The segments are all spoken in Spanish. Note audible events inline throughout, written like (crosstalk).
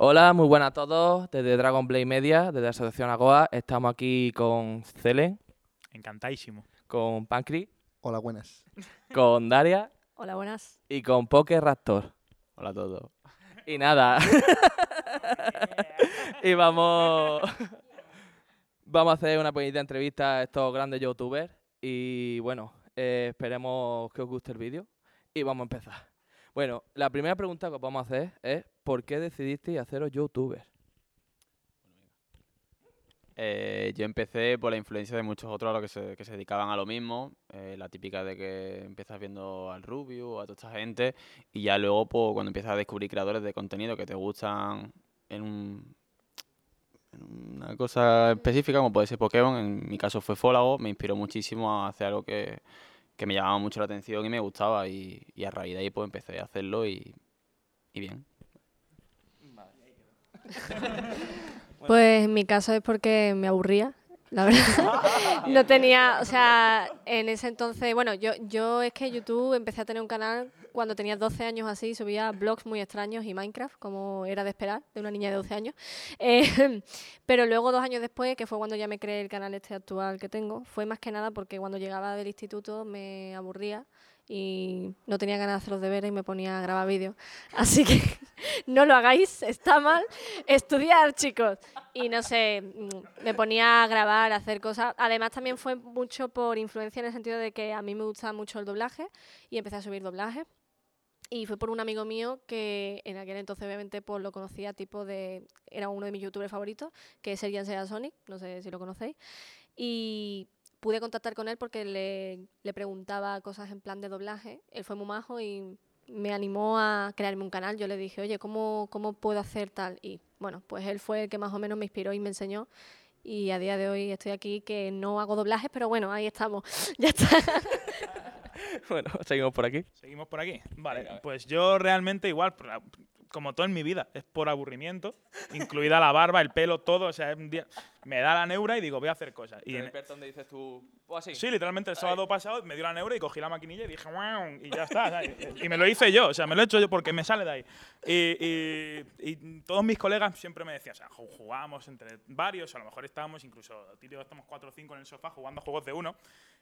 Hola, muy buenas a todos. Desde Dragon Blade Media, desde la Asociación Agoa, estamos aquí con Celen, Encantadísimo. con Pancri, Hola, buenas. (laughs) con Daria Hola, buenas. y con Poker Raptor. Hola a todos. Y nada. (laughs) y vamos. Vamos a hacer una pequeñita entrevista a estos grandes youtubers. Y bueno, eh, esperemos que os guste el vídeo. Y vamos a empezar. Bueno, la primera pregunta que os vamos a hacer es: ¿por qué decidisteis haceros youtubers? Eh, yo empecé por la influencia de muchos otros a los que se, que se dedicaban a lo mismo. eh, la típica de que empiezas viendo al Rubio, a toda esta gente. Y ya luego, pues, cuando empiezas a descubrir creadores de contenido que te gustan en, un, una cosa específica, como puede ser Pokémon, en mi caso fue Fólago, me inspiró muchísimo a hacer algo que, me llamaba mucho la atención y me gustaba. Y, y a raíz de ahí, pues, empecé a hacerlo y bien. (laughs) Pues en mi caso es porque me aburría, la verdad. (laughs) no tenía, o sea, en ese entonces, bueno, yo, yo es que YouTube empecé a tener un canal cuando tenía 12 años así, subía blogs muy extraños y Minecraft, como era de esperar, de una niña de 12 años. Eh, (laughs) pero luego, dos años después, que fue cuando ya me creé el canal este actual que tengo, fue más que nada porque cuando llegaba del instituto me aburría y no tenía ganas de hacer los deberes y me ponía a grabar vídeos. (laughs) Así que (laughs) no lo hagáis, está mal. Estudiar, chicos. Y no sé, mm, me ponía a grabar, a hacer cosas. Además, también fue mucho por influencia en el sentido de que a mí me gusta mucho el doblaje y empecé a subir doblaje. Y fue por un amigo mío que en aquel entonces obviamente pues lo conocía tipo de... Era uno de mis youtubers favoritos, que es Serian Sea Sonic, no sé si lo conocéis. Y pude contactar con él porque le, le preguntaba cosas en plan de doblaje. Él fue muy majo y me animó a crearme un canal. Yo le dije, oye, ¿cómo, ¿cómo puedo hacer tal? Y bueno, pues él fue el que más o menos me inspiró y me enseñó. Y a día de hoy estoy aquí que no hago doblajes, pero bueno, ahí estamos. (laughs) Ya está. (laughs) Bueno, seguimos por aquí. Seguimos por aquí. Vale, pues yo realmente igual, como todo en mi vida, es por aburrimiento, incluida la barba, el pelo, todo. O sea, un día me da la neura y digo, voy a hacer cosas. Y en- donde dices tú, o así. sí, literalmente el sábado pasado me dio la neura y cogí la maquinilla y dije, "Guau", y ya está. ¿sabes? Y me lo hice yo, o sea, me lo he hecho yo porque me sale de ahí. Y, y- y todos mis colegas siempre me decían, o sea, ju- jugábamos entre varios, a lo mejor estábamos incluso, tío, estamos cuatro o cinco en el sofá jugando juegos de uno.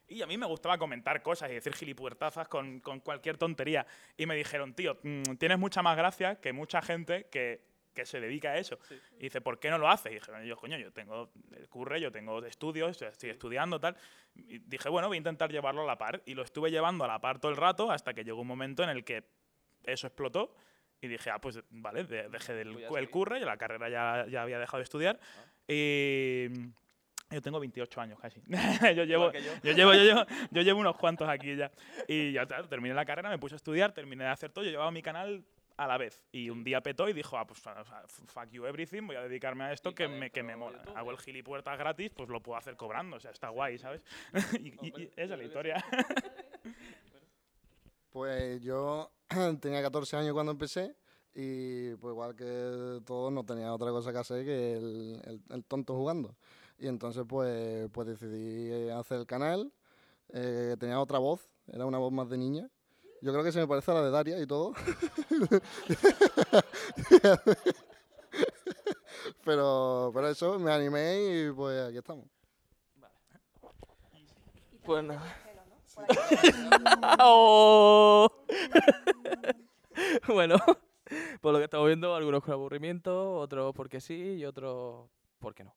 Y a mí me gustaba comentar cosas y decir gilipuertazas con, con cualquier tontería. Y me dijeron, tío, mm, tienes mucha más gracia que mucha gente que, que se dedica a eso. Y dice, ¿por qué no lo haces? Y dije, yo, coño, yo tengo el curre, yo tengo estudios, estoy estudiando, tal. Y dije, bueno, voy a intentar llevarlo a la par. Y lo estuve llevando a la par todo el rato hasta que llegó un momento en el que eso explotó. Y dije, ah, pues vale, de- dejé del, el curre, la carrera ya, ya había dejado de estudiar. Y yo tengo 28 años casi. (laughs) yo, llevo, yo. yo, llevo, yo, llevo, yo llevo unos cuantos aquí ya. Y ya terminé la carrera, me puse a estudiar, terminé de hacer todo. Yo llevaba mi canal a la vez. Y un día petó y dijo, ah, pues fuck you everything, voy a dedicarme a esto que me, que me mola. YouTube. Hago el gilipuertas gratis, pues lo puedo hacer cobrando. O sea, está guay, ¿sabes? (laughs) y, y- y esa es la historia. (laughs) Pues yo (clears throat) tenía 14 años cuando empecé y pues igual que todos no tenía otra cosa que hacer que el, el- el tonto jugando. Y entonces pues, pues decidí hacer el canal. eh, tenía otra voz, era una voz más de niña. Yo creo que se me parece a la de Daria y todo. (laughs) pero, pero eso, me animé y pues aquí estamos. Pues no. (laughs) Oh. (laughs) bueno, por lo que estamos viendo, algunos con aburrimiento, otros porque sí y otros porque no.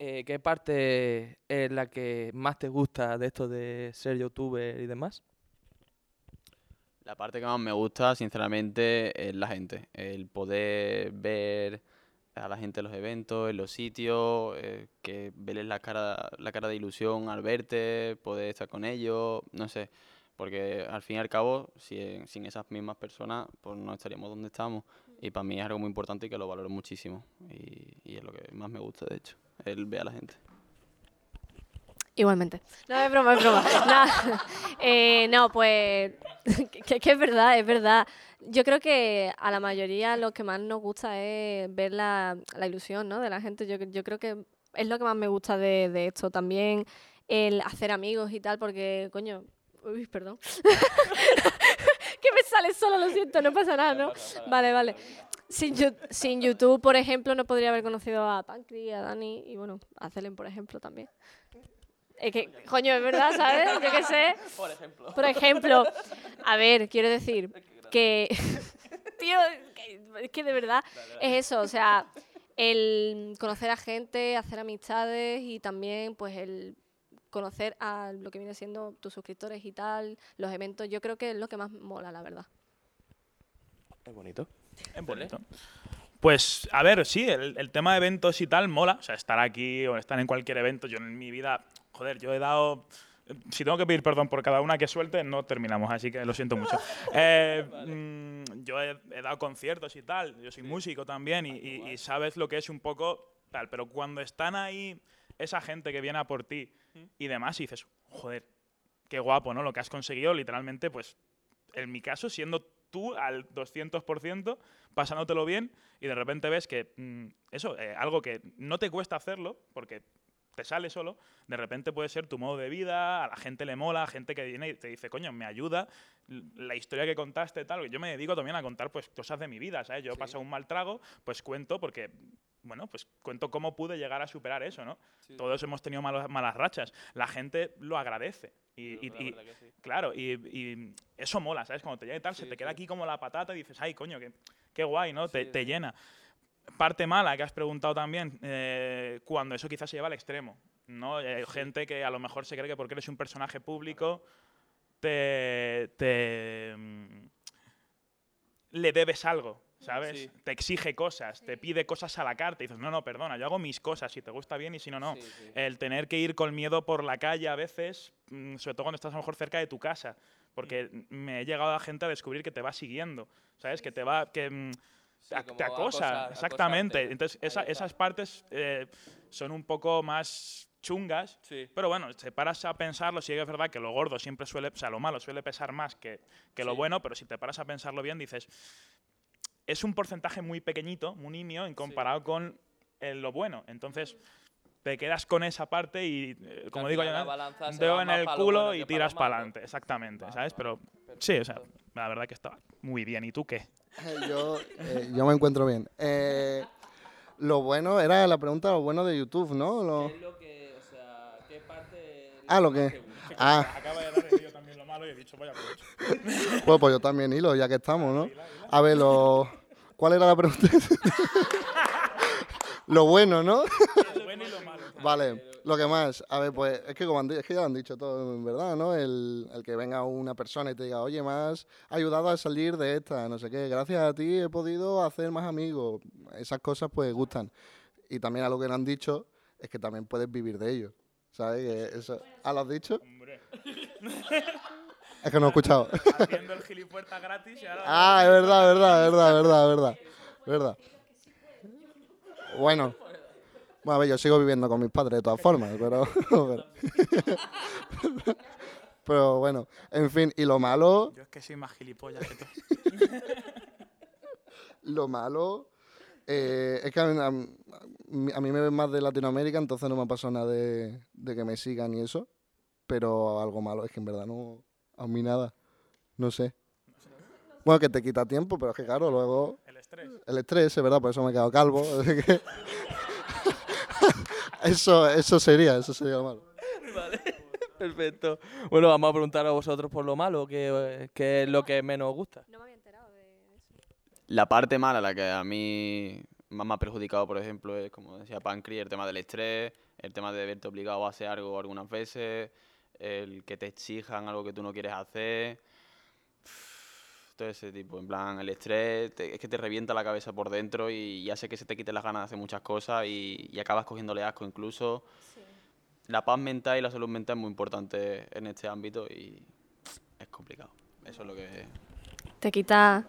Eh, ¿Qué parte es la que más te gusta de esto de ser youtuber y demás? La parte que más me gusta, sinceramente, es la gente. El poder ver a la gente en los eventos, en los sitios, eh, que verles la cara, la cara de ilusión al verte, poder estar con ellos, no sé. Porque al fin y al cabo, si, sin esas mismas personas, pues no estaríamos donde estamos. Y para mí es algo muy importante y que lo valoro muchísimo. Y, y es lo que más me gusta, de hecho, el ver a la gente. Igualmente. No, es broma, es broma. (laughs) No, (laughs) eh, no, pues (laughs) que, que es verdad, es verdad. Yo creo que a la mayoría lo que más nos gusta es ver la, la ilusión ¿no? de la gente. Yo, yo creo que es lo que más me gusta de, de esto. También el hacer amigos y tal, porque, coño, uy, perdón. Que me sale solo, lo siento, no pasa nada, ¿no? Vale, vale. Sin, sin YouTube, por ejemplo, no podría haber conocido a Pancri, a Dani y, bueno, a Celen, por ejemplo, también. Es que, coño, es verdad, ¿sabes? Yo qué sé. Por ejemplo. Por ejemplo, a ver, quiero decir que, tío, es que de verdad es eso, o sea, el conocer a gente, hacer amistades y también, pues, el conocer a lo que viene siendo tus suscriptores y tal, los eventos, yo creo que es lo que más mola, la verdad. Es bonito. Es bonito. Pues, a ver, sí, el, el tema de eventos y tal mola. O sea, estar aquí o estar en cualquier evento. Yo en mi vida, joder, yo he dado. Si tengo que pedir perdón por cada una que suelte, no terminamos, así que lo siento mucho. (laughs) Eh, mm, yo he, he dado conciertos y tal, yo soy músico también y, y- y sabes lo que es un poco tal, pero cuando están ahí esa gente que viene a por ti y demás, y dices, joder, qué guapo, ¿no? Lo que has conseguido, literalmente, pues, en mi caso, siendo tú al 200%, pasándotelo bien, y de repente ves que mm, eso, eh, algo que no te cuesta hacerlo, porque te sale solo, de repente puede ser tu modo de vida, a la gente le mola, gente que viene y te dice, coño, me ayuda, la historia que contaste, tal, yo me dedico también a contar pues cosas de mi vida, ¿sabes? Yo he pasado un mal trago, pues cuento porque, bueno, pues cuento cómo pude llegar a superar eso, ¿no? Todos hemos tenido malos- malas rachas, la gente lo agradece. Y, y- y- Claro, y, y eso mola, ¿sabes? Cuando te llega y tal, se te queda aquí como la patata y dices, ay, coño, qué, qué guay, ¿no? te, te llena. Parte mala que has preguntado también, eh, cuando eso quizás se lleva al extremo, ¿no? Eh, Hay gente que a lo mejor se cree que porque eres un personaje público te, te mm, le debes algo, ¿sabes? Sí. Te exige cosas, te pide cosas a la carta y dices, no, no, perdona, yo hago mis cosas, si te gusta bien y si no, no. El tener que ir con miedo por la calle a veces, mm, sobre todo cuando estás a lo mejor cerca de tu casa, porque Mm. me he llegado a gente a descubrir que te va siguiendo, ¿sabes? Que te va, que mm, te, te acosa, acosa- exactamente. acosarte. Entonces, esa- esas partes eh, son un poco más chungas, Sí. pero bueno, te paras a pensarlo, sí que es verdad que lo gordo siempre suele, o sea, lo malo suele pesar más que, que lo bueno, pero si te paras a pensarlo bien, dices, es un porcentaje muy pequeñito, muy nimio, en comparado con eh, lo bueno. Entonces, te quedas con esa parte y, eh, como digo yo, dedo en el culo bueno y tiras para adelante, exactamente, ¿sabes? Pero sí, o sea, la verdad que está muy bien. ¿Y tú qué? (laughs) yo, eh, yo me encuentro bien. Eh, lo bueno era la pregunta, lo bueno de YouTube, ¿no? Lo- ¿Qué es lo que, o sea, qué parte Ah, lo que. (laughs) Ah, Acaba de dar el yo también lo malo y he dicho, vaya pues, (laughs) pues yo también hilo, ya que estamos, ¿no? A ver, lo. ¿Cuál era la pregunta? (laughs) lo bueno, ¿no? Lo bueno y lo malo. Vale, lo que más, a ver, pues es que como han es que ya lo han dicho todo, en verdad, ¿no? El, el que venga una persona y te diga, oye, has ayudado a salir de esta, no sé qué, gracias a ti he podido hacer más amigos. Esas cosas pues gustan. Y también a lo que le han dicho es que también puedes vivir de ello. ¿Sabes? Eso, ¿Ah, lo has dicho? Hombre, (laughs) Es que no he escuchado. haciendo el gilipuerta gratis y ahora... Ah, es verdad, es verdad, es verdad, es verdad, es verdad. Verdad. Bueno. Bueno, a ver, yo sigo viviendo con mis padres de todas formas, pero... (laughs) pero, (laughs) pero bueno, en fin, y lo malo, Yo es que soy más gilipollas que tú. (laughs) lo malo eh, es que a mí, a mí- a mí me ven más de Latinoamérica, entonces no me ha pasado nada de, de que me sigan y eso, pero algo malo es que en verdad no, a mí nada, no sé. Bueno, que te quita tiempo, pero es que claro, luego... El estrés. El estrés, es verdad, por eso me he quedado calvo. (laughs) que- eso, eso sería, eso sería lo malo. Vale, (laughs) perfecto. Bueno, vamos a preguntar a vosotros por lo malo, ¿qué, qué es lo que menos os gusta? No me había enterado de eso. La parte mala, la que a mí más me ha perjudicado, por ejemplo, es, como decía Pancri, el tema del estrés, el tema de verte obligado a hacer algo algunas veces, el que te exijan algo que tú no quieres hacer, todo ese tipo, en plan, el estrés, te- es que te revienta la cabeza por dentro y, y hace que se te quiten las ganas de hacer muchas cosas y, y acabas cogiéndole asco incluso. La paz mental y la salud mental es muy importante en este ámbito y es complicado. Eso es lo que... Te quita,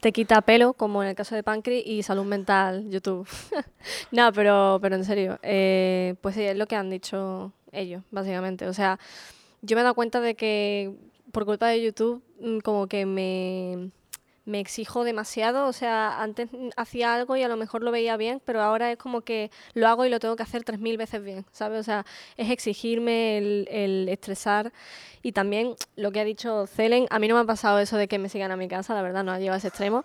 te quita pelo, como en el caso de Pancri, y salud mental, YouTube. (laughs) no, pero, pero en serio, eh, pues sí, es lo que han dicho ellos, básicamente. O sea, yo me he dado cuenta de que por culpa de YouTube, mm, como que me, me exijo demasiado, o sea, antes hacía algo y a lo mejor lo veía bien, pero ahora es como que lo hago y lo tengo que hacer tres mil veces bien, ¿sabes? O sea, es exigirme el, el estresar. Y también lo que ha dicho Celen, a mí no me ha pasado eso de que me sigan a mi casa, la verdad, no ha llegado a ese extremo.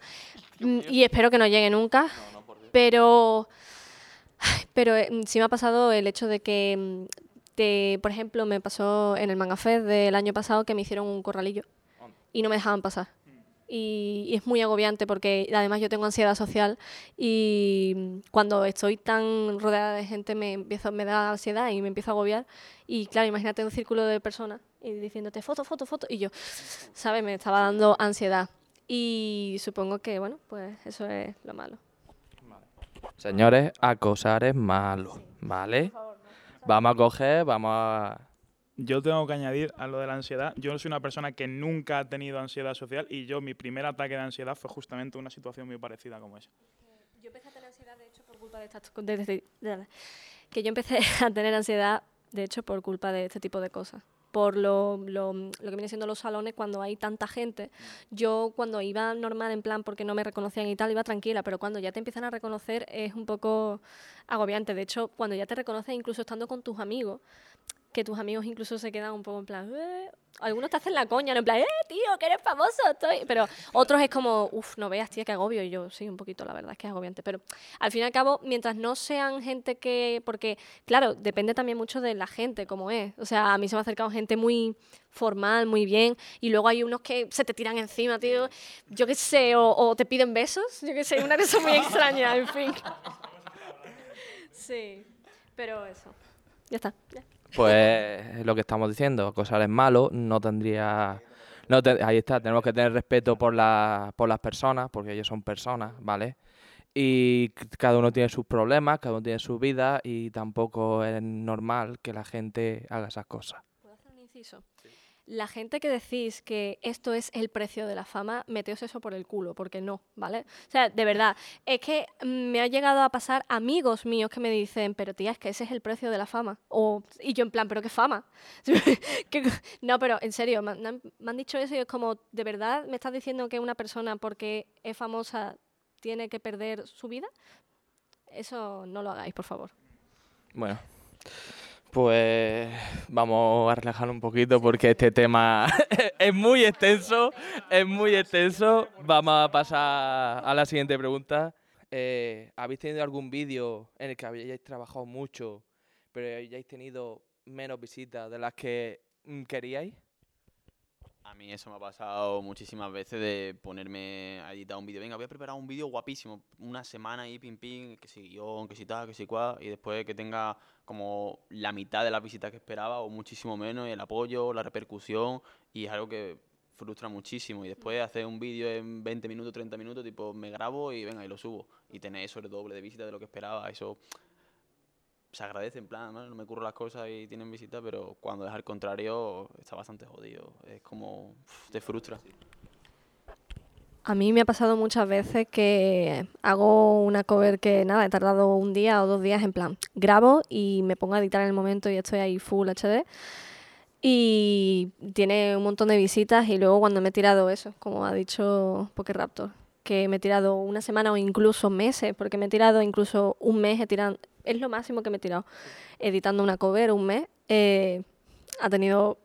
Mm, y espero que no llegue nunca, pero, ay, pero eh, mm, sí me ha pasado el hecho de que, mm, de, por ejemplo, me pasó en el Manga Fest del año pasado que me hicieron un corralillo y no me dejaban pasar. Y, y es muy agobiante porque además yo tengo ansiedad social y mm, cuando estoy tan rodeada de gente me, empiezo, me da ansiedad y me empiezo a agobiar. Y claro, imagínate un círculo de personas y diciéndote foto, foto, foto. Y yo, ¿sabes? Me estaba dando ansiedad. Y supongo que, bueno, pues eso es lo malo. Señores, acosar es malo, ¿vale? Vamos a coger, vamos a... Yo tengo que añadir a lo de la ansiedad. Yo soy una persona que nunca ha tenido ansiedad social y yo mi primer ataque de ansiedad fue justamente una situación muy parecida como esa. Yo empecé a tener ansiedad, de hecho, por culpa de estas de- de- de- de- que yo empecé (laughs) a tener ansiedad, de hecho, por culpa de este tipo de cosas. Por lo, lo, lo que viene siendo los salones cuando hay tanta gente. Yo cuando iba normal, en plan, porque no me reconocían y tal, iba tranquila, pero cuando ya te empiezan a reconocer es un poco agobiante. De hecho, cuando ya te reconocen, incluso estando con tus amigos, que tus amigos incluso se quedan un poco en plan, "Eh", algunos te hacen la coña, ¿no? en plan, eh, tío, que eres famoso, estoy. Pero otros es como, uff, no veas, tía, que agobio. Y yo, sí, un poquito, la verdad es que es agobiante. Pero al fin y al cabo, mientras no sean gente que. Porque, claro, depende también mucho de la gente, como es. O sea, a mí se me ha acercado gente muy formal, muy bien, y luego hay unos que se te tiran encima, tío. Yo qué sé, o, o te piden besos, yo qué sé, una cosa muy extraña, en fin. (laughs) Sí, pero eso. Ya está. ya. Pues lo que estamos diciendo, acosar es malo, no tendría... No te- ahí está, tenemos que tener respeto por, la- por las personas, porque ellos son personas, ¿vale? Y cada uno tiene sus problemas, cada uno tiene su vida y tampoco es normal que la gente haga esas cosas. ¿Puedo hacer un inciso? La gente que decís que esto es el precio de la fama, meteos eso por el culo, porque no, ¿vale? O sea, de verdad, es que me ha llegado a pasar amigos míos que me dicen, pero tía, es que ese es el precio de la fama. O, y yo en plan, ¿pero qué fama? (laughs) ¿Qué co- no, pero en serio, me han, me han dicho eso y es como, ¿de verdad me estás diciendo que una persona porque es famosa tiene que perder su vida? Eso no lo hagáis, por favor. Bueno, pues vamos a relajar un poquito porque este tema (laughs) es muy extenso, es muy extenso. Vamos a pasar a la siguiente pregunta. Eh, ¿Habéis tenido algún vídeo en el que hayáis trabajado mucho, pero hayáis tenido menos visitas de las que mm, queríais? A mí eso me ha pasado muchísimas veces de ponerme a editar un vídeo. Venga, voy a preparar un vídeo guapísimo. Una semana ahí, pim, pim, que si guion, que si tal, que si cual. Y después que tenga como la mitad de las visitas que esperaba o muchísimo menos. Y el apoyo, la repercusión. Y es algo que frustra muchísimo. Y después hacer un vídeo en 20 minutos, 30 minutos, tipo, me grabo y venga, y lo subo. Y tener eso el doble de visitas de lo que esperaba. Eso se agradece, en plan, "Bueno, no me curro las cosas y tienen visitas, pero cuando es al contrario, está bastante jodido. Es como, te frustra. A mí me ha pasado muchas veces que hago una cover que nada, he tardado un día o dos días en plan, grabo y me pongo a editar en el momento y estoy ahí full HD y tiene un montón de visitas y luego cuando me he tirado eso, como ha dicho Raptor, que me he tirado una semana o incluso meses, porque me he tirado incluso un mes, he tirado, es lo máximo que me he tirado, editando una cover un mes, eh, ha tenido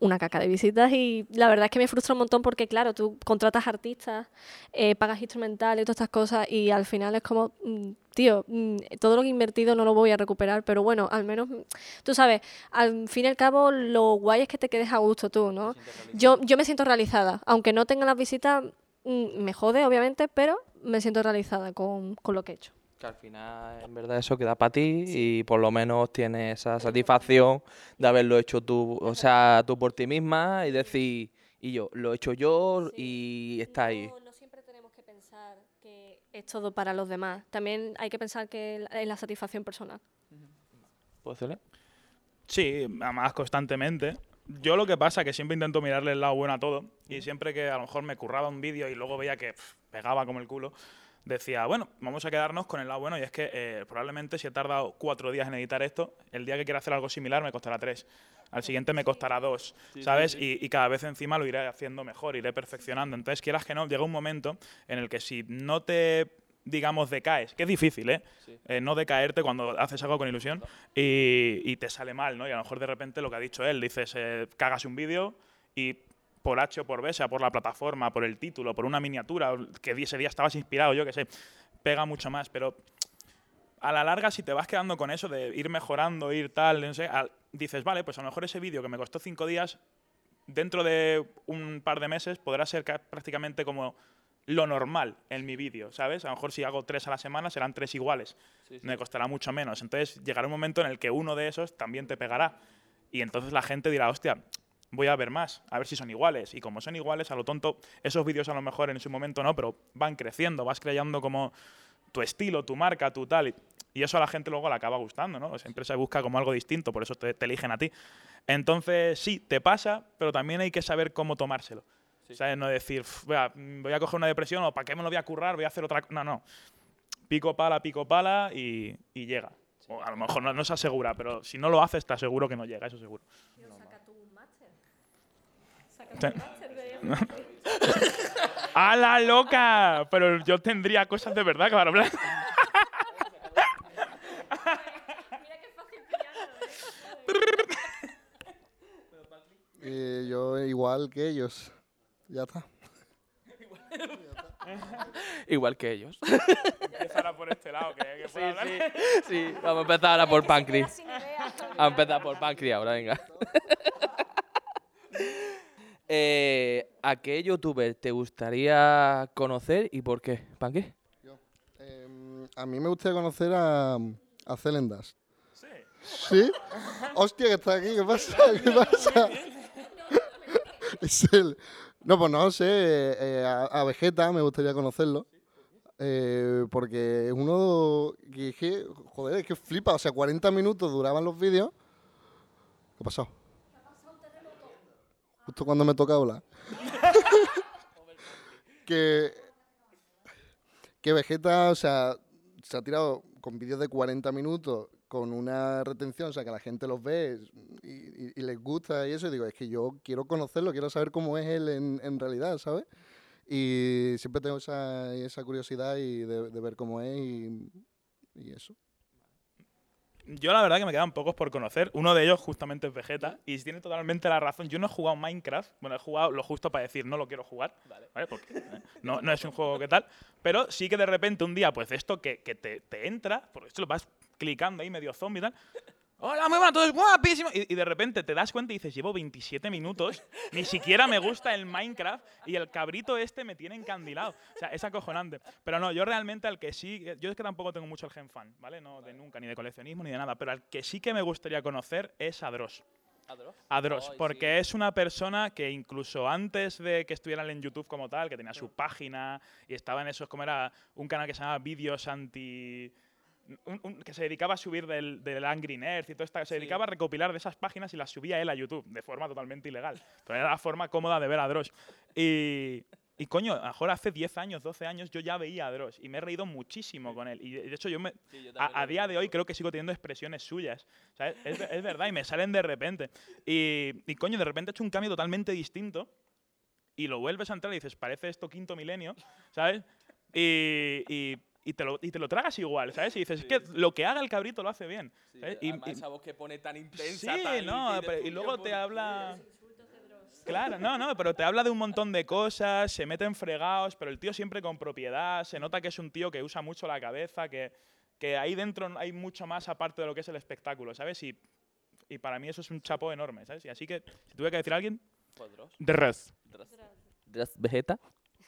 una caca de visitas y la verdad es que me frustra un montón porque, claro, tú contratas artistas, eh, pagas instrumentales y todas estas cosas y al final es como, mm, tío, mm, todo lo que he invertido no lo voy a recuperar, pero bueno, al menos, mm, tú sabes, al fin y al cabo lo guay es que te quedes a gusto tú, ¿no? Yo, yo me siento realizada, aunque no tenga las visitas, me jode, obviamente, pero me siento realizada con, con lo que he hecho. Que al final, en verdad, eso queda para ti y por lo menos tienes esa satisfacción de haberlo hecho tú, o sea, tú por ti misma y decir, y yo, lo he hecho yo y está ahí. No, siempre tenemos que pensar que es todo para los demás. También hay que pensar que es la satisfacción personal. ¿Puedo hacerle? Sí, además constantemente. Yo lo que pasa es que siempre intento mirarle el lado bueno a todo y siempre que a lo mejor me curraba un vídeo y luego veía que pegaba como el culo, decía, bueno, vamos a quedarnos con el lado bueno y es que eh, probablemente si he tardado cuatro días en editar esto, el día que quiera hacer algo similar me costará tres. al siguiente me costará dos, ¿sabes? Y, y cada vez encima lo iré haciendo mejor, iré perfeccionando. Entonces, quieras que no, llega un momento en el que si no te digamos, decaes, que es difícil, ¿eh? Eh, no decaerte cuando haces algo con ilusión y, y te sale mal, ¿no? Y a lo mejor de repente lo que ha dicho él, dices, eh, cagas un vídeo y por H o por B, sea por la plataforma, por el título, por una miniatura, que ese día estabas inspirado, yo qué sé, pega mucho más, pero a la larga si te vas quedando con eso de ir mejorando, ir tal, no sé, al- dices, vale, pues a lo mejor ese vídeo que me costó cinco días, dentro de un par de meses podrá ser ca- prácticamente como lo normal en mi vídeo, ¿sabes? A lo mejor si hago tres a la semana serán tres iguales, me costará mucho menos. Entonces llegará un momento en el que uno de esos también te pegará. Y entonces la gente dirá, hostia, voy a ver más, a ver si son iguales. Y como son iguales, a lo tonto, esos vídeos a lo mejor en su momento no, pero van creciendo, vas creando como tu estilo, tu marca, tu tal. Y, y eso a la gente luego le acaba gustando, ¿no? Siempre se busca como algo distinto, por eso te, te eligen a ti. Entonces, sí, te pasa, pero también hay que saber cómo tomárselo. ¿Sabes? No decir, "Uf, vea, mm, voy a coger una depresión o para qué me lo voy a currar, voy a hacer otra cosa. No, no. Pico pala, pico pala y, y llega. O a lo mejor no, no se asegura, pero si no lo haces, te aseguro que no llega, eso seguro. Te- ¡A la loca! Pero yo tendría cosas de verdad que para hablar. (laughs) Y yo igual que ellos. Ya está. Igual que ellos. Empezar a por este lado, que, que puedo hablar. sí, vamos a empezar ahora por Pancris. Vamos a empezar por Pancris ahora, venga. Eh, ¿A qué youtuber te gustaría conocer y por qué? ¿Pancris? Em, a mí me gustaría conocer a, a Celendas. Sí. ¿Sí? Hostia, que está aquí. ¿Qué pasa? ¿Qué pasa? es él. No, pues no sé. eh, a, Vegeta me gustaría conocerlo. eh, porque es uno que, que, joder, es que flipa. O sea, 40 minutos duraban los vídeos. ¿Qué ha pasado? Justo cuando me toca hablar. (laughs) que, que Vegeta, o sea, se ha tirado con vídeos de 40 minutos con una retención, o sea, que la gente los ve y, y- y les gusta y eso, y digo, es que yo quiero conocerlo, quiero saber cómo es él en, en realidad, ¿sabes? Y siempre tengo esa, esa curiosidad y de, de ver cómo es y, y eso. Yo la verdad que me quedan pocos por conocer. Uno de ellos justamente es Vegeta y tiene totalmente la razón. Yo no he jugado Minecraft. Bueno, he jugado lo justo para decir no lo quiero jugar. ¿vale? Porque eh, no, no es un juego que tal. Pero sí que de repente un día, pues esto que, que te, te entra, porque esto lo vas clicando ahí medio zombie y tal. (laughs) Hola, muy buenas, todo es guapísimo. Y, y de repente te das cuenta y dices, llevo 27 minutos, ni siquiera me gusta el Minecraft y el cabrito este me tiene encandilado. O sea, es acojonante. Pero no, yo realmente al que sí, yo es que tampoco tengo mucho el gen fan, ¿vale? No de nunca, ni de coleccionismo, ni de nada. Pero al que sí que me gustaría conocer es a Dross. A Dross, Ay, porque sí. es una persona que incluso antes de que estuvieran en YouTube como tal, que tenía su página y estaba en esos, como era un canal que se llamaba Vídeos Anti... un- un- que se dedicaba a subir del, del Angry Nerd y todo esto, se dedicaba a recopilar de esas páginas y las subía él a YouTube de forma totalmente ilegal. Pero era la forma cómoda de ver a Dross. Y, y coño, a lo mejor hace 10 años, 12 años yo ya veía a Dross y me he reído muchísimo con él. Y de hecho yo me, a, a día de hoy creo que sigo teniendo expresiones suyas. ¿sabes? Es, ve- es verdad, y me salen de repente. Y, y coño, de repente he hecho un cambio totalmente distinto y lo vuelves a entrar y dices, parece esto quinto milenio, ¿sabes? Y, y- y te lo, y te lo tragas igual, ¿sabes? Y dices, es que lo que haga el cabrito lo hace bien. ¿sabes? Y- y- esa voz que pone tan Sí, intensa. tan no, pero- y luego te habla... (laughs) Claro, no, no, pero te habla de un montón de cosas, se mete en fregados, pero el tío siempre con propiedad, se nota que es un tío que usa mucho la cabeza, que, que ahí dentro hay mucho más aparte de lo que es el espectáculo, ¿sabes? Y, y para mí eso es un chapo enorme, ¿sabes? Y así que, si tuve que decir a alguien, Pues Dross. Dress. Dross Vegeta.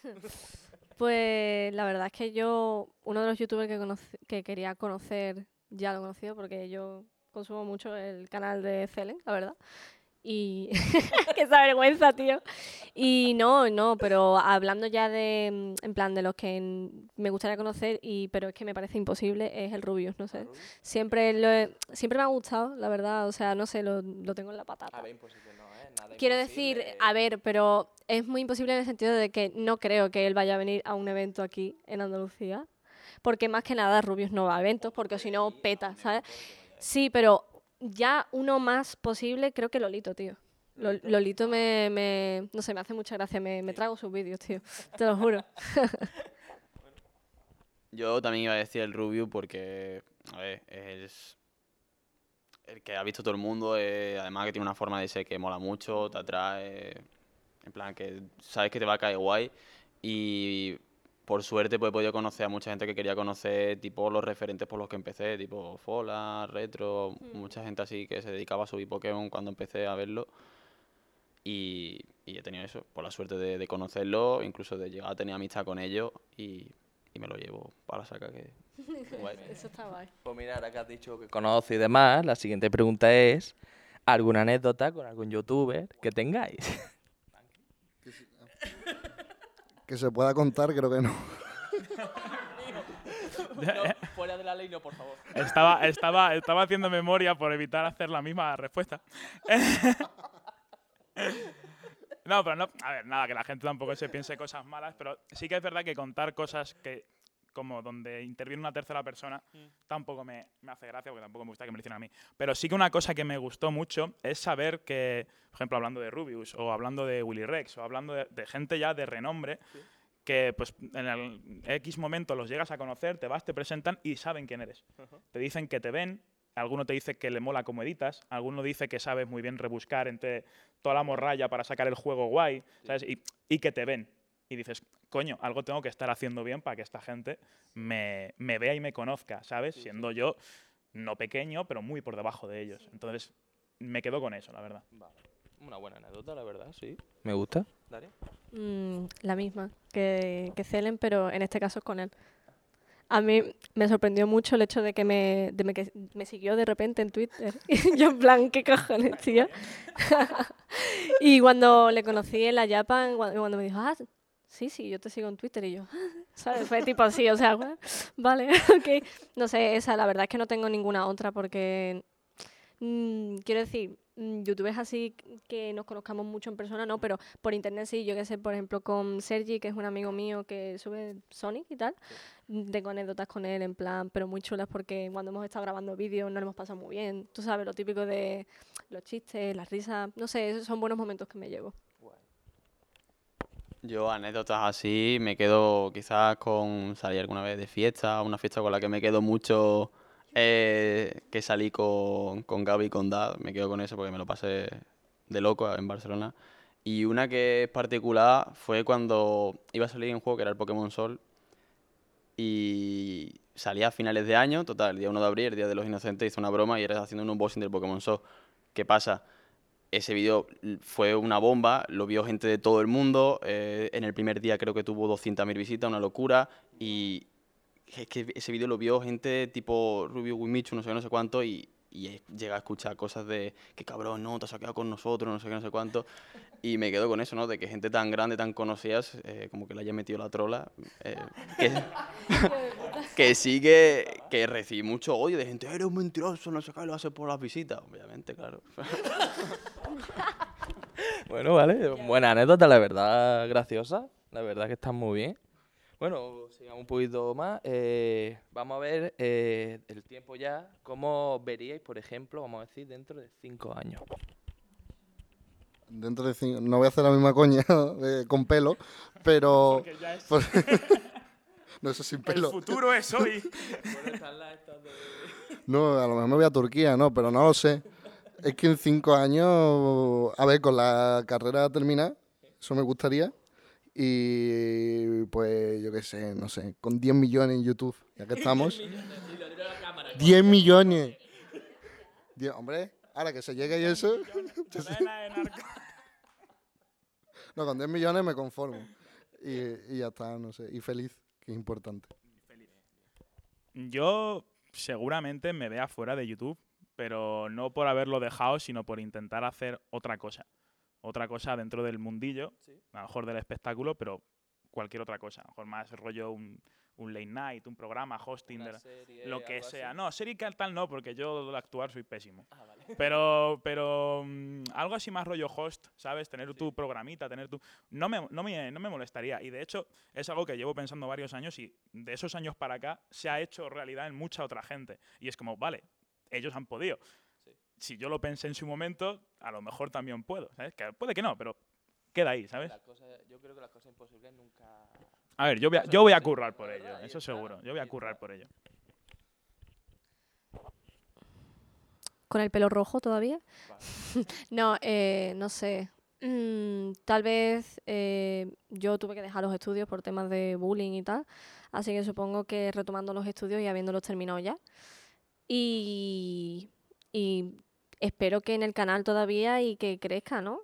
(laughs) Pues la verdad es que yo, uno de los youtubers que, conoce- que quería conocer, ya lo he conocido porque yo consumo mucho el canal de Celen, la verdad. Y (laughs) esa vergüenza, tío. Y no, no, pero hablando ya de, mm, en plan, de los que me gustaría conocer, y pero es que me parece imposible, es el Rubius, no sé. Siempre, lo he- siempre me ha gustado, la verdad, o sea, no sé, lo, lo tengo en la patata. A ver, imposible no, ¿eh? Nada Quiero decir, a ver, pero es muy imposible en el sentido de que no creo que él vaya a venir a un evento aquí en Andalucía. Porque más que nada Rubius no va a eventos, porque si no peta, ¿sabes? Sí, pero ya uno más posible, creo que Lolito, tío. Lol- Lolito me, me- no sé, me hace mucha gracia, me, me trago sus vídeos, tío. Te lo juro. (laughs) Yo también iba a decir el Rubio porque, a ver, es el que ha visto todo el mundo, eh, además que tiene una forma de ser que mola mucho, te atrae, en plan que sabes que te va a caer guay y por suerte pues he podido conocer a mucha gente que quería conocer, tipo los referentes por los que empecé, tipo Fola, Retro, mucha gente así que se dedicaba a subir Pokémon cuando empecé a verlo y, y he tenido eso, por la suerte de, de conocerlo, incluso de llegar a tener amistad con ellos y, y me lo llevo para la saca que... que (laughs) guay. Eso está guay. Pues mira, ahora que has dicho que conoces y demás, la siguiente pregunta es, ¿alguna anécdota con algún youtuber que tengáis? (laughs) Que se pueda contar, creo que (laughs) no. fuera de la ley no, por favor. Estaba, estaba, estaba haciendo memoria por evitar hacer la misma respuesta. (laughs) No, pero no, a ver, nada, que la gente tampoco se piense cosas malas, pero sí que es verdad que contar cosas que, como donde interviene una tercera persona, tampoco me, me hace gracia, porque tampoco me gusta que me lo hicieran a mí. Pero sí que una cosa que me gustó mucho es saber que, por ejemplo, hablando de Rubius, o hablando de Willy Rex, o hablando de, de gente ya de renombre, que pues en el X momento los llegas a conocer, te vas, te presentan y saben quién eres. Te dicen que te ven, alguno te dice que le mola cómo editas, alguno dice que sabes muy bien rebuscar entre toda la morralla para sacar el juego guay, ¿sabes? Y, y que te ven. Y dices, coño, algo tengo que estar haciendo bien para que esta gente me, me vea y me conozca, ¿sabes? Siendo yo no pequeño, pero muy por debajo de ellos. Entonces, me quedo con eso, la verdad. Una buena anécdota, la verdad, sí. Me gusta. Daria. Mm, la misma que, que Celen, pero en este caso es con él. A mí me sorprendió mucho el hecho de que me, de me, que me siguió de repente en Twitter. (laughs) Y yo en plan, ¿qué cojones, tío? (laughs) y cuando le conocí en la Japan, cua- cuando me dijo, ah, sí, sí, yo te sigo en Twitter. Y yo, (laughs) ¿sabes? Fue tipo así, o sea, "Bueno, (laughs) vale, (laughs) ok. No sé, esa, la verdad es que no tengo ninguna otra porque, mm, quiero decir, mm, youtubers así que nos conozcamos mucho en persona, no, pero por internet sí, yo que sé, por ejemplo, con Sergi, que es un amigo mío que sube Sonic y tal, mm, tengo anécdotas con él en plan, pero muy chulas porque cuando hemos estado grabando vídeos no lo hemos pasado muy bien, tú sabes, lo típico de los chistes, las risas, no sé, esos son buenos momentos que me llevo. Yo anécdotas así me quedo quizás con salir alguna vez de fiesta, una fiesta con la que me quedo mucho, eh, que salí con, con Gaby y con Dad, me quedo con eso porque me lo pasé de loco en Barcelona. Y una que es particular fue cuando iba a salir un juego que era el Pokémon Sol y salía a finales de año, total, el día 1 de abril, el día de los inocentes, hizo una broma y era haciendo un unboxing del Pokémon Sol. ¿Qué pasa? Ese vídeo fue una bomba, lo vio gente de todo el mundo. eh, en el primer día creo que tuvo 200.000 visitas, una locura. Y es que ese vídeo lo vio gente tipo Rubio Wimichu, no sé no sé cuánto. Y, y llega a escuchar cosas de que cabrón, no, te has quedado con nosotros, no sé qué, no sé cuánto. Y me quedo con eso, ¿no? De que gente tan grande, tan conocida, eh, como que le haya metido la trola. eh, que, (laughs) que sí que, que recibí mucho odio de gente, eres un mentiroso, no sé qué, lo haces por las visitas. Obviamente, claro. (laughs) Bueno, vale. Buena anécdota, la verdad, graciosa. La verdad que está muy bien. Bueno, sigamos un poquito más. eh, vamos a ver eh, el tiempo ya. ¿Cómo veríais, por ejemplo, vamos a decir, dentro de cinco años? Dentro de cinco, no voy a hacer la misma coña (laughs) eh, con pelo, pero... Porque ya es- (laughs) (laughs) no, eso sin el pelo. futuro es hoy. No, a lo mejor me voy a Turquía, no, pero no lo sé. Es que en cinco años, a ver, con la carrera terminada, eso me gustaría. Y pues, yo qué sé, no sé, con 10 millones en YouTube, ya que (laughs) estamos. 10 millones. Hombre, ahora que se llegue y eso. (laughs) (laughs) No, con 10 millones me conformo. Y, y ya está, no sé. Y feliz, que es importante. Yo seguramente me vea fuera de YouTube, pero no por haberlo dejado, sino por intentar hacer otra cosa. Otra cosa dentro del mundillo, a lo mejor del espectáculo, pero cualquier otra cosa. A lo mejor más rollo un, un late night, un programa, hosting, de- lo que sea. No, serie tal no, porque yo de actuar soy pésimo. (laughs) Pero, pero mm, algo así más rollo host, ¿sabes? Tener tu programita, tener tu... No me, no, me, no me molestaría. Y de hecho es algo que llevo pensando varios años y de esos años para acá se ha hecho realidad en mucha otra gente. Y es como, vale, ellos han podido. Si yo lo pensé en su momento, a lo mejor también puedo, ¿sabes? Que puede que no, pero queda ahí, ¿sabes? Yo creo que las cosas imposibles nunca... A ver, yo voy a, yo voy a currar por ello, eso es seguro. Yo voy a currar por ello. ¿Con el pelo rojo todavía? (laughs) no, eh, no sé. Mm, tal vez eh, yo tuve que dejar los estudios por temas de bullying y tal. Así que supongo que retomando los estudios y habiéndolos terminado ya. Y, y espero que en el canal todavía y que crezca, ¿no?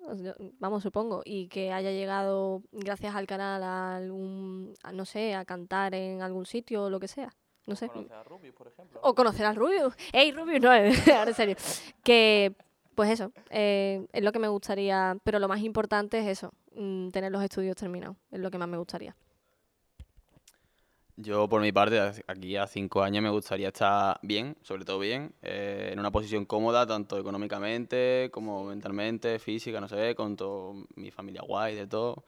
Vamos, supongo. Y que haya llegado, gracias al canal, a algún, a, no sé, a cantar en algún sitio o lo que sea. No sé. Conocer a Rubius, por ejemplo. O conocer al Rubius. ¡Ey, Rubius! No, (laughs) ahora en serio. Que, pues eso, eh, es lo que me gustaría. Pero lo más importante es eso, mm, tener los estudios terminados. Es lo que más me gustaría. Yo, por mi parte, aquí a cinco años me gustaría estar bien, sobre todo bien, eh, en una posición cómoda, tanto económicamente como mentalmente, física, no sé, con toda mi familia guay, de todo.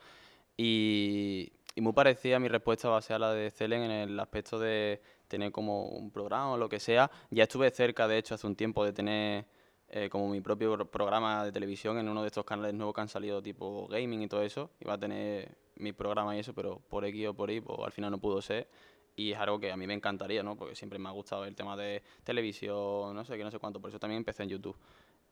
Y, y muy parecida mi respuesta va a ser a la de Celen en el aspecto de tener como un programa o lo que sea. Ya estuve cerca, de hecho, hace un tiempo de tener eh, como mi propio pro- programa de televisión en uno de estos canales nuevos que han salido, tipo gaming y todo eso. Iba a tener mi programa y eso, pero por X o por Y, pues al final no pudo ser. Y es algo que a mí me encantaría, ¿no? Porque siempre me ha gustado el tema de televisión, no sé qué, no sé cuánto. Por eso también empecé en YouTube.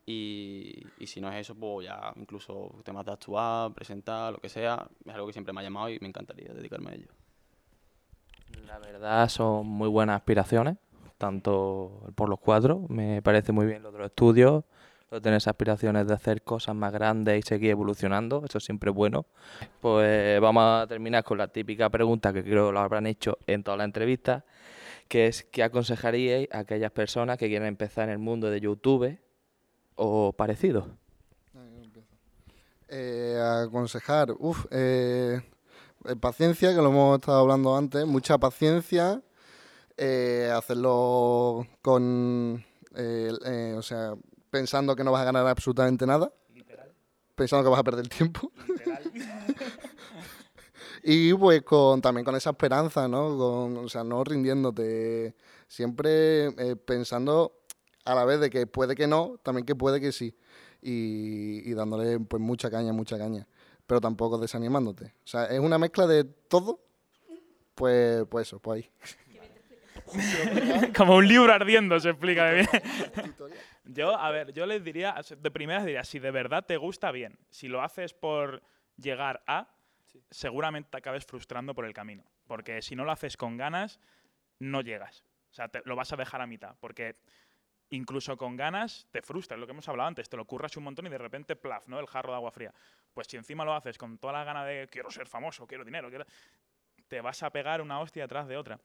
Y, y si no es eso, pues ya incluso temas de actuar, presentar, lo que sea, es algo que siempre me ha llamado y me encantaría dedicarme a ello. La verdad son muy buenas aspiraciones, tanto por los cuatro. Me parece muy bien lo de los estudios, lo de tener esas aspiraciones de hacer cosas más grandes y seguir evolucionando, eso siempre es bueno. Pues vamos a terminar con la típica pregunta que creo lo habrán hecho en todas las entrevistas, que es ¿qué aconsejaríais a aquellas personas que quieren empezar en el mundo de YouTube o parecido? Eh, aconsejar, uff, eh, eh, paciencia, que lo hemos estado hablando antes, mucha paciencia, eh, hacerlo con, eh, eh, o sea, pensando que no vas a ganar absolutamente nada, pensando que vas a perder tiempo. (laughs) Y pues con, también con esa esperanza, ¿no? Con, o sea, no rindiéndote, siempre pensando a la vez de que puede que no, también que puede que sí. Y, y dándole pues mucha caña, mucha caña. Pero tampoco desanimándote. O sea, es una mezcla de todo, pues, pues eso, pues ahí. (laughs) Como un libro ardiendo, se explica bien. (laughs) Yo, a ver, yo les diría, de primeras diría, si de verdad te gusta, bien. Si lo haces por llegar a, seguramente te acabes frustrando por el camino. Porque si no lo haces con ganas, no llegas. O sea, te- lo vas a dejar a mitad. Porque incluso con ganas te frustra, es lo que hemos hablado antes. Te lo curras un montón y de repente, plaf, ¿no? El jarro de agua fría. Pues si encima lo haces con toda la gana de quiero ser famoso, quiero dinero, quiero... te vas a pegar una hostia atrás de otra.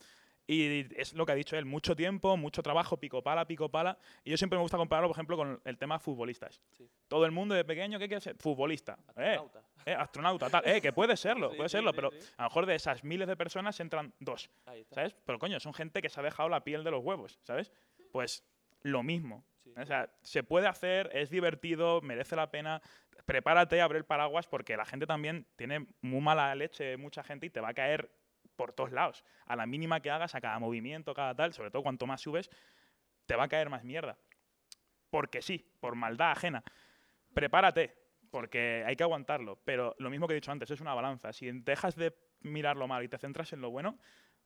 Y es lo que ha dicho él, mucho tiempo, mucho trabajo, pico pala, pico pala. Y yo siempre me gusta compararlo, por ejemplo, con el tema futbolistas. Sí. Todo el mundo de pequeño, ¿qué quiere ser? Futbolista. Eh, Astronauta. eh, astronauta, tal. Eh, que puede serlo, Sí, puede sí, serlo, pero a lo mejor de esas miles de personas entran dos. ¿sabes? Pero coño, son gente que se ha dejado la piel de los huevos, ¿sabes? Pues lo mismo. O sea, se puede hacer, es divertido, merece la pena. Prepárate a abrir el paraguas porque la gente también tiene muy mala leche, mucha gente, y te va a caer por todos lados. A la mínima que hagas, a cada movimiento, cada tal, sobre todo cuanto más subes, te va a caer más mierda. Porque sí, por maldad ajena. Prepárate, porque hay que aguantarlo. Pero lo mismo que he dicho antes, es una balanza. Si dejas de mirar lo malo y te centras en lo bueno,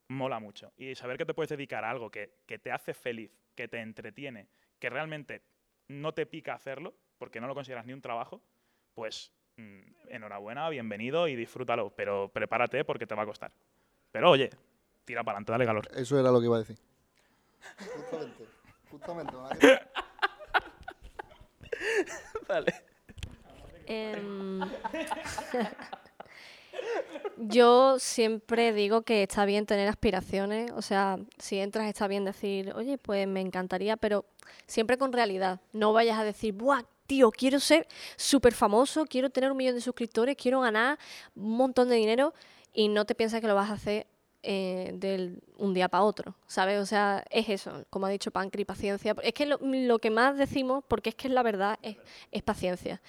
mola mucho. Y saber que te puedes dedicar a algo que, que te hace feliz, que te entretiene, que realmente no te pica hacerlo, porque no lo consideras ni un trabajo, pues mm, enhorabuena, bienvenido y disfrútalo. Pero prepárate porque te va a costar. Pero oye, tira para adelante, dale calor. Eso era lo que iba a decir. Justamente, justamente. ¿verdad (laughs) que- Vale. Em, (laughs) yo siempre digo que está bien tener aspiraciones, o sea, si entras está bien decir, oye, pues me encantaría, pero siempre con realidad. No vayas a decir, ¡buah! Tío, quiero ser súper famoso, quiero tener un millón de suscriptores, quiero ganar un montón de dinero y no te piensas que lo vas a hacer eh, del un día para otro, ¿sabes? O sea, es eso, como ha dicho Pancri, paciencia. Es que lo, lo que más decimos, porque es que es la verdad, es, es paciencia.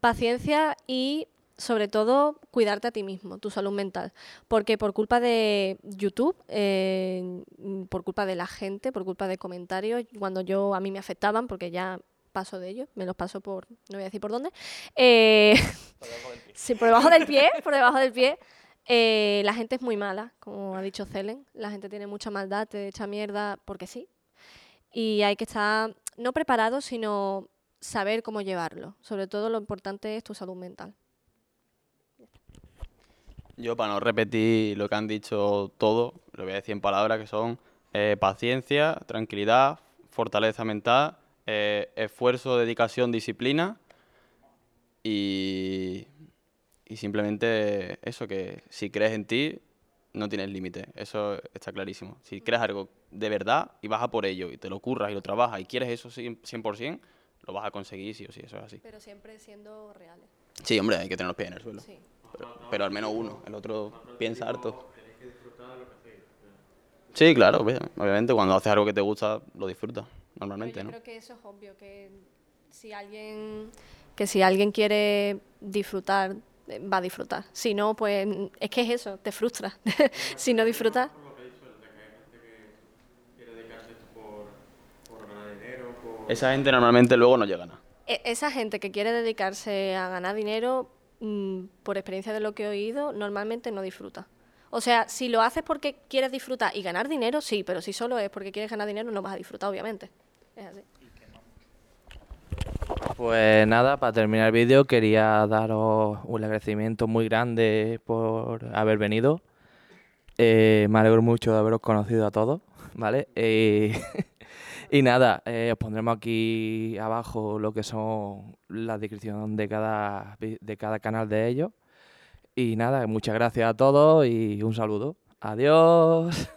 Paciencia y sobre todo cuidarte a ti mismo, tu salud mental. Porque por culpa de YouTube, eh, por culpa de la gente, por culpa de comentarios, cuando yo a mí me afectaban, porque ya paso de ellos, me los paso por, no voy a decir por dónde. Eh, (laughs) sí, por debajo del pie, por debajo del pie. Eh, la gente es muy mala, como ha dicho Celen. La gente tiene mucha maldad, te echa mierda porque sí. Y hay que estar no preparado, sino saber cómo llevarlo. Sobre todo lo importante es tu salud mental. Yo, para no repetir lo que han dicho todo, lo voy a decir en palabras que son eh, paciencia, tranquilidad, fortaleza mental, eh, esfuerzo, dedicación, disciplina y, y simplemente eso, que si crees en ti, no tienes límite. Eso está clarísimo. Si crees algo de verdad y vas a por ello y te lo curras y lo trabajas y quieres eso 100%, lo vas a conseguir sí o sí, eso es así. Pero siempre siendo reales. Sí, hombre, hay que tener los pies en el suelo. Sí. Pero, pero al menos uno, el otro piensa harto. Sí, claro, obvia- obviamente cuando haces algo que te gusta, lo disfrutas, Pero normalmente, yo ¿no? creo que eso es obvio, que si alguien, que si alguien quiere disfrutar, va a disfrutar. Si no, pues es que es eso, te frustra. (laughs) si no disfrutas. Esa gente normalmente luego no llega a nada. E- Esa gente que quiere dedicarse a ganar dinero, mm, por experiencia de lo que he oído, normalmente no disfruta. O sea, si lo haces porque quieres disfrutar y ganar dinero, sí, pero si solo es porque quieres ganar dinero, no vas a disfrutar, obviamente. Es así. Pues nada, para terminar el vídeo quería daros un agradecimiento muy grande por haber venido. Eh, me alegro mucho de haberos conocido a todos, ¿vale? Eh, (laughs) y nada, eh, os pondremos aquí abajo lo que son la descripción de cada, de cada canal de ellos. Y nada, muchas gracias a todos y un saludo. Adiós.